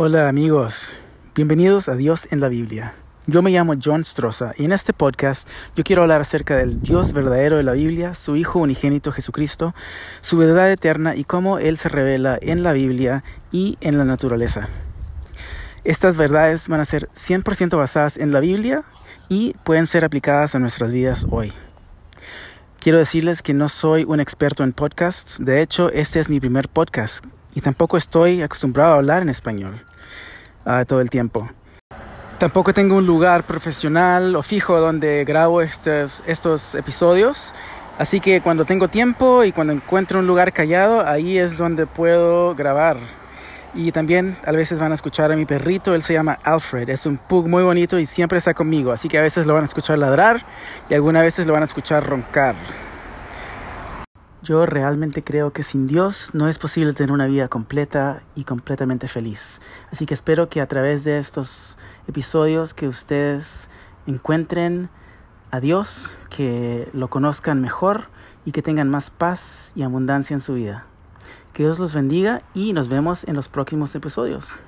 Hola amigos, bienvenidos a Dios en la Biblia. Yo me llamo John Stroza y en este podcast yo quiero hablar acerca del Dios verdadero de la Biblia, su Hijo unigénito Jesucristo, su verdad eterna y cómo Él se revela en la Biblia y en la naturaleza. Estas verdades van a ser 100% basadas en la Biblia y pueden ser aplicadas a nuestras vidas hoy. Quiero decirles que no soy un experto en podcasts, de hecho este es mi primer podcast y tampoco estoy acostumbrado a hablar en español uh, todo el tiempo. Tampoco tengo un lugar profesional o fijo donde grabo estos, estos episodios. Así que cuando tengo tiempo y cuando encuentro un lugar callado, ahí es donde puedo grabar. Y también a veces van a escuchar a mi perrito, él se llama Alfred, es un pug muy bonito y siempre está conmigo, así que a veces lo van a escuchar ladrar y algunas veces lo van a escuchar roncar. Yo realmente creo que sin Dios no es posible tener una vida completa y completamente feliz. Así que espero que a través de estos episodios que ustedes encuentren a Dios, que lo conozcan mejor y que tengan más paz y abundancia en su vida. Que Dios los bendiga y nos vemos en los próximos episodios.